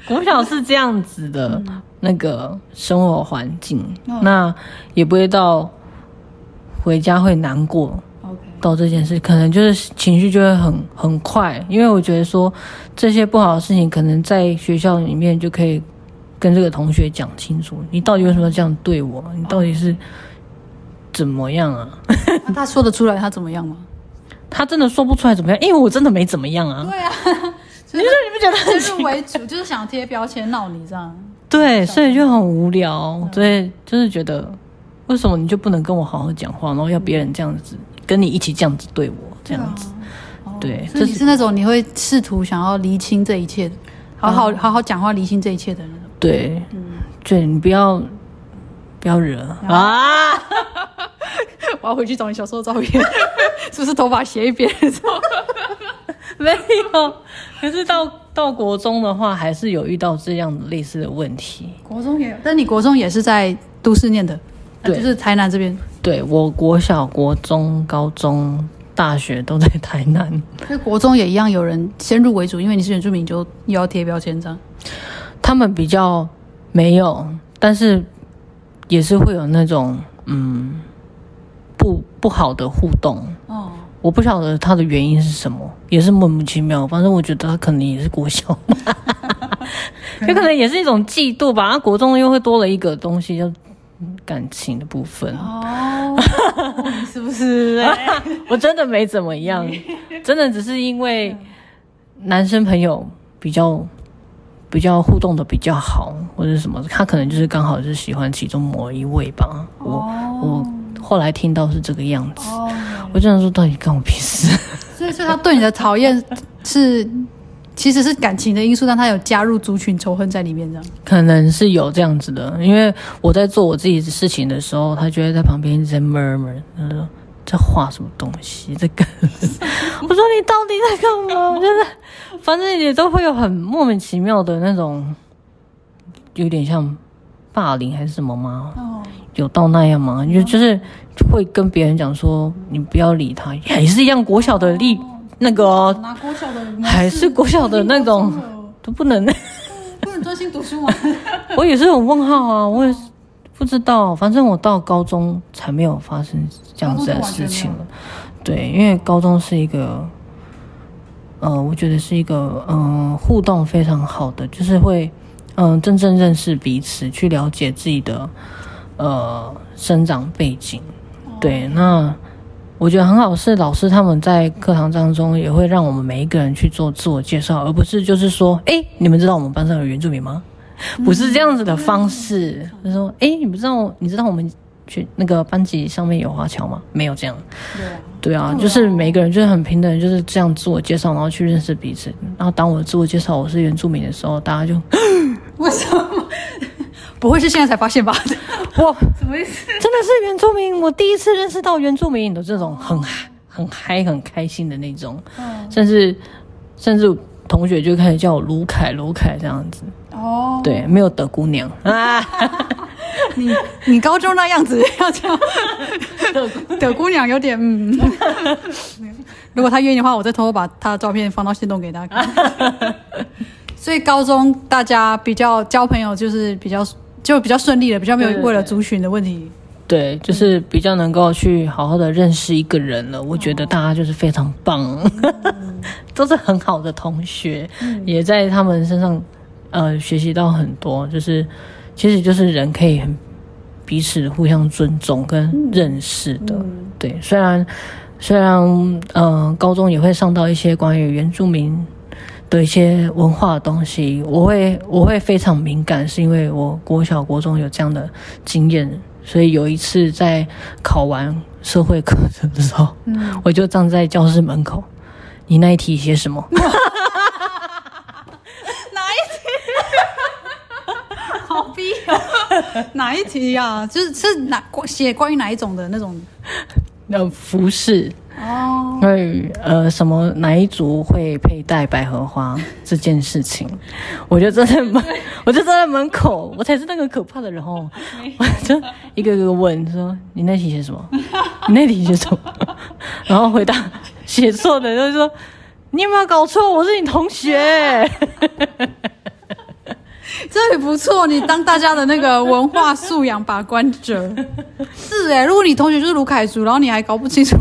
国小是这样子的，那个生活环境，嗯、那也不会到回家会难过。到这件事可能就是情绪就会很很快，因为我觉得说这些不好的事情，可能在学校里面就可以跟这个同学讲清楚，你到底为什么要这样对我？你到底是怎么样啊？那他说得出来他怎么样吗？他真的说不出来怎么样，因为我真的没怎么样啊。对啊。你说你不觉得先入为主，就是想贴标签闹你这样？对，所以就很无聊。所以就是觉得，为什么你就不能跟我好好讲话，然后要别人这样子跟你一起这样子对我这样子？对，所以你是那种你会试图想要厘清这一切，好好好好讲话厘清这一切的那种。对，对，你不要不要惹啊！我要回去找你小时候照片，是不是头发斜一边？没有，可是到到国中的话，还是有遇到这样类似的问题。国中也有，但你国中也是在都市念的，对，就是台南这边。对，我国小、国中、高中、大学都在台南。所以国中也一样，有人先入为主，因为你是原住民，就又要贴标签这样。他们比较没有，但是也是会有那种嗯不不好的互动哦。我不晓得他的原因是什么，也是莫名其妙。反正我觉得他可能也是国小嘛，有可能也是一种嫉妒吧。他国中又会多了一个东西，就感情的部分。哦，是不是？我真的没怎么样，真的只是因为男生朋友比较比较互动的比较好，或者什么，他可能就是刚好是喜欢其中某一位吧。我我后来听到是这个样子。我就想说，到底干我屁事？所以，所以他对你的讨厌是，其实是感情的因素，但他有加入族群仇恨在里面，这样。可能是有这样子的，因为我在做我自己的事情的时候，他就会在旁边一直在 murmur，他说在画什么东西，在干。我说你到底在干嘛？就是，反正也都会有很莫名其妙的那种，有点像霸凌还是什么吗？哦。有到那样吗？就就是会跟别人讲说，你不要理他，也是一样国小的力那个、哦，拿国小的，还是国小的那种都不能，不能专心读书吗？我也是有问号啊，我也不知道，反正我到高中才没有发生这样子的事情了。对，因为高中是一个，呃，我觉得是一个嗯、呃、互动非常好的，就是会嗯、呃、真正认识彼此，去了解自己的。呃，生长背景，对，那我觉得很好，是老师他们在课堂当中也会让我们每一个人去做自我介绍，而不是就是说，哎，你们知道我们班上有原住民吗？不是这样子的方式，就是说，哎，你不知道，你知道我们去那个班级上面有华侨吗？没有这样，对啊，就是每一个人就是很平等，就是这样自我介绍，然后去认识彼此。然后当我自我介绍我是原住民的时候，大家就为什么？不会是现在才发现吧？我什么意思？真的是原住民，我第一次认识到原住民的这种很很嗨、很开心的那种，甚至甚至同学就开始叫我卢凯、卢凯这样子。哦，对，没有德姑娘啊。你你高中那样子要叫 德德姑娘有点嗯。如果他愿意的话，我再偷偷把他的照片放到信动给他看。所以高中大家比较交朋友就是比较。就比较顺利了，比较没有为了族群的问题。对，就是比较能够去好好的认识一个人了。我觉得大家就是非常棒，嗯、都是很好的同学，嗯、也在他们身上呃学习到很多。就是其实就是人可以很彼此互相尊重跟认识的。嗯、对，虽然虽然嗯、呃、高中也会上到一些关于原住民的一些文化的东西，我会我会非常敏感，是因为我国小国中有这样的经验，所以有一次在考完社会课程的时候，嗯，我就站在教室门口，你那一题写什么？哪一题？好逼啊！哪一题呀？就是是哪写关于哪一种的那种？那服饰。哦，对，于呃，什么哪一族会佩戴百合花 这件事情，我就站在门，我就站在门口，我才是那个可怕的人哦。我就一个个问说：“你那题写什么？你那题写什么？” 然后回答写错的，就是说：“你有没有搞错？我是你同学。”这也不错，你当大家的那个文化素养把关者。是哎，如果你同学就是卢凯族，然后你还搞不清楚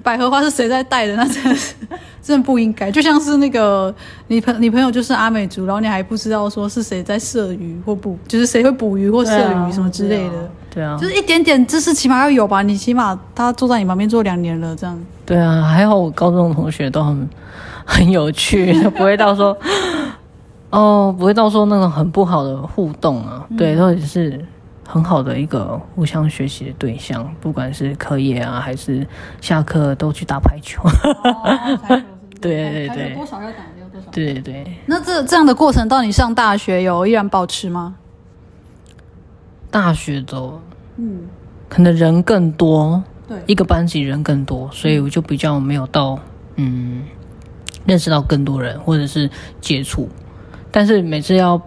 百合花是谁在带的，那真的是真的不应该。就像是那个你朋你朋友就是阿美族，然后你还不知道说是谁在射鱼或捕，就是谁会捕鱼或射鱼什么之类的。对啊，就是一点点知识起码要有吧？你起码他坐在你旁边坐两年了，这样。对啊，还好我高中的同学都很很有趣，不会到说。哦，不会到时候那种很不好的互动啊，嗯、对，或者是很好的一个互相学习的对象，不管是课业啊，还是下课都去打排球。哦、对对 对，多少要打，要多少。对对对。那这这样的过程到你上大学有依然保持吗？大学都，嗯，可能人更多，对，一个班级人更多，所以我就比较没有到，嗯，认识到更多人，或者是接触。但是每次要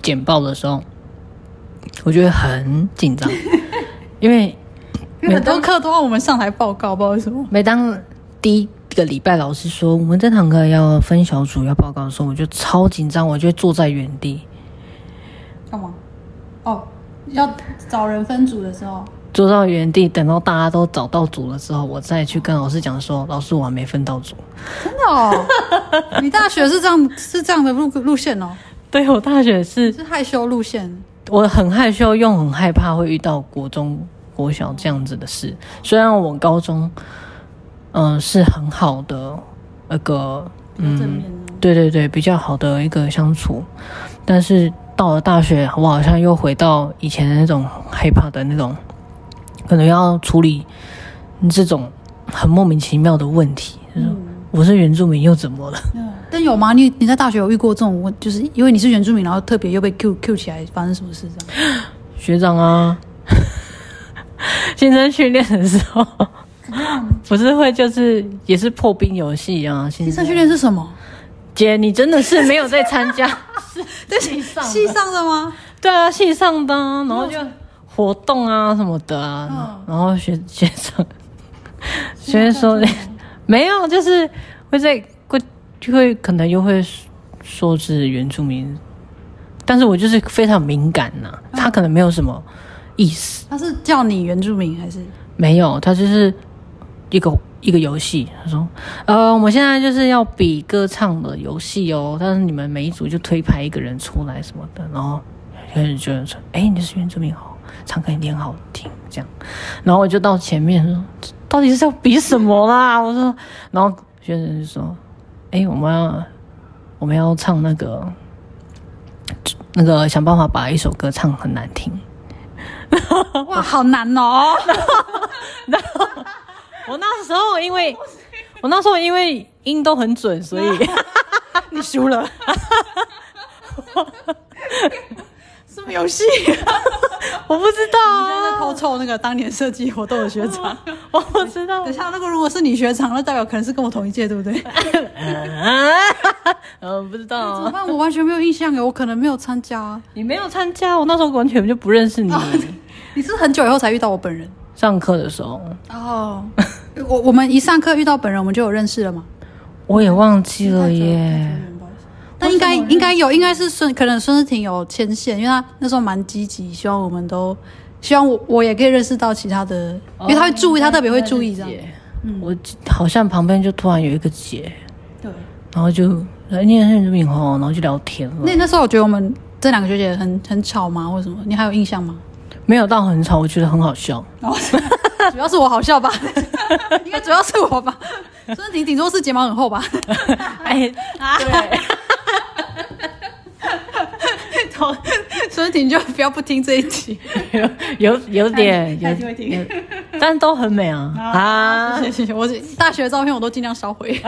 简报的时候，我觉得很紧张，因为很多课都要我们上台报告，不知道为什么。每当第一个礼拜老师说我们这堂课要分小组要报告的时候，我就超紧张，我就坐在原地。干嘛？哦，要找人分组的时候。坐到原地，等到大家都找到组了之后，我再去跟老师讲说：“老师，我还没分到组。”真的哦？你大学是这样是这样的路路线哦？对，我大学是是害羞路线。我很害羞，又很害怕会遇到国中、国小这样子的事。虽然我高中嗯、呃、是很好的那个嗯，对对对，比较好的一个相处，但是到了大学，我好像又回到以前的那种害怕的那种。可能要处理这种很莫名其妙的问题。嗯、我是原住民又怎么了？但有吗？你你在大学有遇过这种问？就是因为你是原住民，然后特别又被 Q Q 起来，发生什么事这样？学长啊，新生训练的时候，不是会就是也是破冰游戏啊？新生训练是什么？姐，你真的是没有在参加？是在系上系上的吗？对啊，系上的，然后就。活动啊什么的啊，哦、然后学学长学生说 没有，就是会在会就会可能又会说是原住民，但是我就是非常敏感呐、啊，他可能没有什么意思。他是叫你原住民还是没有？他就是一个一个游戏。他说呃，我们现在就是要比歌唱的游戏哦，但是你们每一组就推牌一个人出来什么的，然后有人就说哎，你是原住民哦。唱歌一定好听，这样，然后我就到前面说，到底是要比什么啦？我说，然后学生就说，哎，我们要我们要唱那个那个想办法把一首歌唱很难听。哇，好难哦！然后我那时候因为我那时候因为音都很准，所以 你输了。什么游戏？我不知道啊！你现在偷臭那个当年设计活动的学长，我不知道。等下那个如果是你学长，那代表可能是跟我同一届，对不对？嗯，不知道。怎么办？我完全没有印象哎，我可能没有参加。你没有参加，我那时候完全就不认识你。你是很久以后才遇到我本人？上课的时候。哦，我我们一上课遇到本人，我们就有认识了吗？我也忘记了耶。那应该应该有，应该是孙，可能孙思婷有牵线，因为他那时候蛮积极，希望我们都，希望我我也可以认识到其他的，因为他会注意，他特别会注意这样。嗯，我好像旁边就突然有一个姐，对，然后就来念原住民吼，然后就聊天了。那那时候我觉得我们这两个学姐很很吵吗？或者什么？你还有印象吗？没有到很吵，我觉得很好笑。主要是我好笑吧？应该主要是我吧？孙思婷顶多是睫毛很厚吧？哎，对。孙婷就不要不听这一集，有有有点有有，但都很美啊 啊！谢谢谢谢，我大学的照片我都尽量烧毁。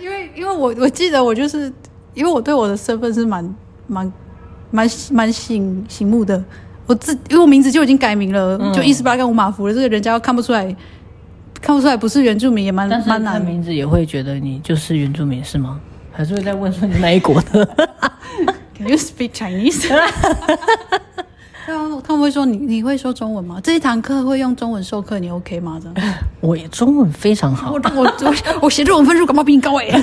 因为因为我我记得我就是因为我对我的身份是蛮蛮蛮蛮醒醒目的，我自因为我名字就已经改名了，嗯、就伊斯巴跟五马福了，这个人家看不出来。看不出来不是原住民也蛮蛮难，名字也会觉得你就是原住民是吗？还是会再问说你哪一国的？Can you speak Chinese？对啊，他们会说你你会说中文吗？这一堂课会用中文授课，你 OK 吗？这样？我中文非常好，我我我我写作文分数感冒比你高哎。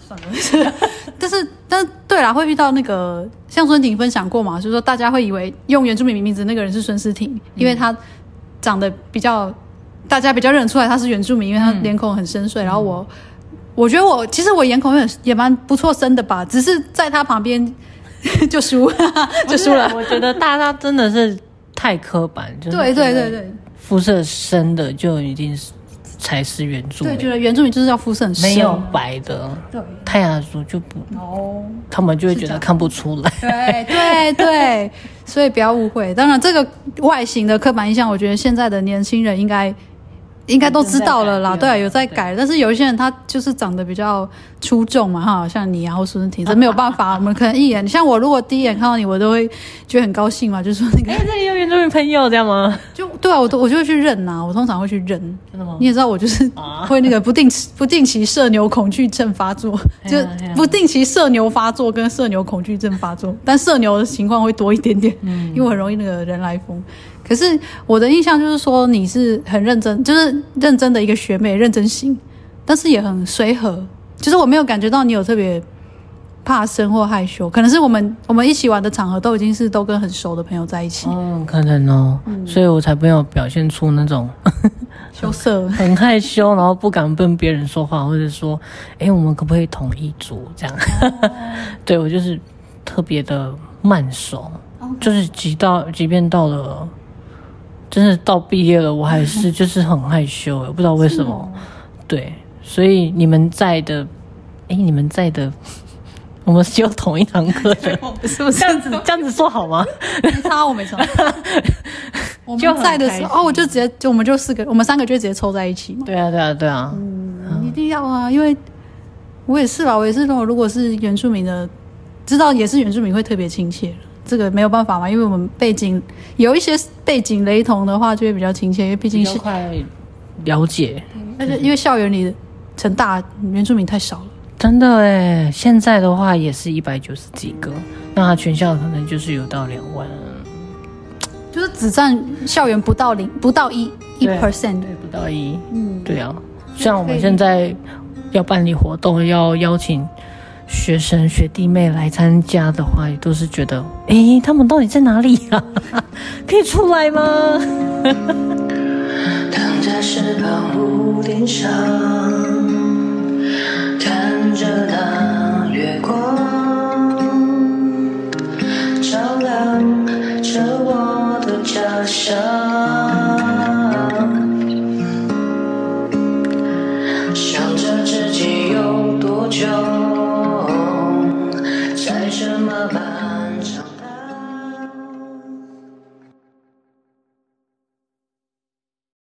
算了，但是但是对啦，会遇到那个像孙婷分享过嘛，就是说大家会以为用原住民名字那个人是孙思婷，因为他长得比较。大家比较认得出来他是原住民，因为他脸孔很深邃。嗯、然后我，我觉得我其实我眼孔也也蛮不错生的吧，只是在他旁边 就输 就输了。我觉得大家真的是太刻板，就是对对对对，肤色深的就一定是才是原住民。对，觉得原住民就是要肤色很深，没有白的，对，泰雅族就不哦，他们就会觉得看不出来。对对对，所以不要误会。当然，这个外形的刻板印象，我觉得现在的年轻人应该。应该都知道了啦，对啊，有在改，但是有一些人他就是长得比较出众嘛，哈，像你然后孙婷，这 没有办法，我们可能一眼，像我如果第一眼看到你，我都会觉得很高兴嘛，就是说那个，哎、欸，这里有原住民朋友这样吗？就对啊，我都我就会去认呐，我通常会去认，真的吗？你也知道我就是 会那个不定期不定期社牛恐惧症发作，就不定期社牛发作跟社牛恐惧症发作，但社牛的情况会多一点点，嗯，因为很容易那个人来疯。可是我的印象就是说你是很认真，就是认真的一个学妹，认真型，但是也很随和。就是我没有感觉到你有特别怕生或害羞，可能是我们我们一起玩的场合都已经是都跟很熟的朋友在一起。嗯，可能哦，嗯、所以我才没有表现出那种 羞涩、很害羞，然后不敢跟别人说话，或者说，哎、欸，我们可不可以同一组这样？对，我就是特别的慢熟.就是即到即便到了。真的到毕业了，我还是就是很害羞，我不知道为什么。哦、对，所以你们在的，哎，你们在的，我们是有同一堂课的，是不是这样子？这样子说好吗？没差，我没差。我们在的时候，哦，我就直接就我们就四个，我们三个就直接凑在一起嘛。对啊，对啊，对啊。嗯，一定要啊，因为我也是吧，我也是那种如果是原住民的，知道也是原住民会特别亲切。这个没有办法嘛，因为我们背景有一些背景雷同的话，就会比较亲切，因为毕竟是快了解。而且因为校园里成大原住民太少了，真的哎。现在的话也是一百九十几个，那他全校可能就是有到两万，就是只占校园不到零，不到一一 percent，对，不到一，嗯，对啊。像我们现在要办理活动，要邀请。学生学弟妹来参加的话，也都是觉得，哎、他们到底在哪里呀、啊？可以出来吗？躺在石板屋顶上，看着那月光，照亮着我的家乡，想着自己有多久。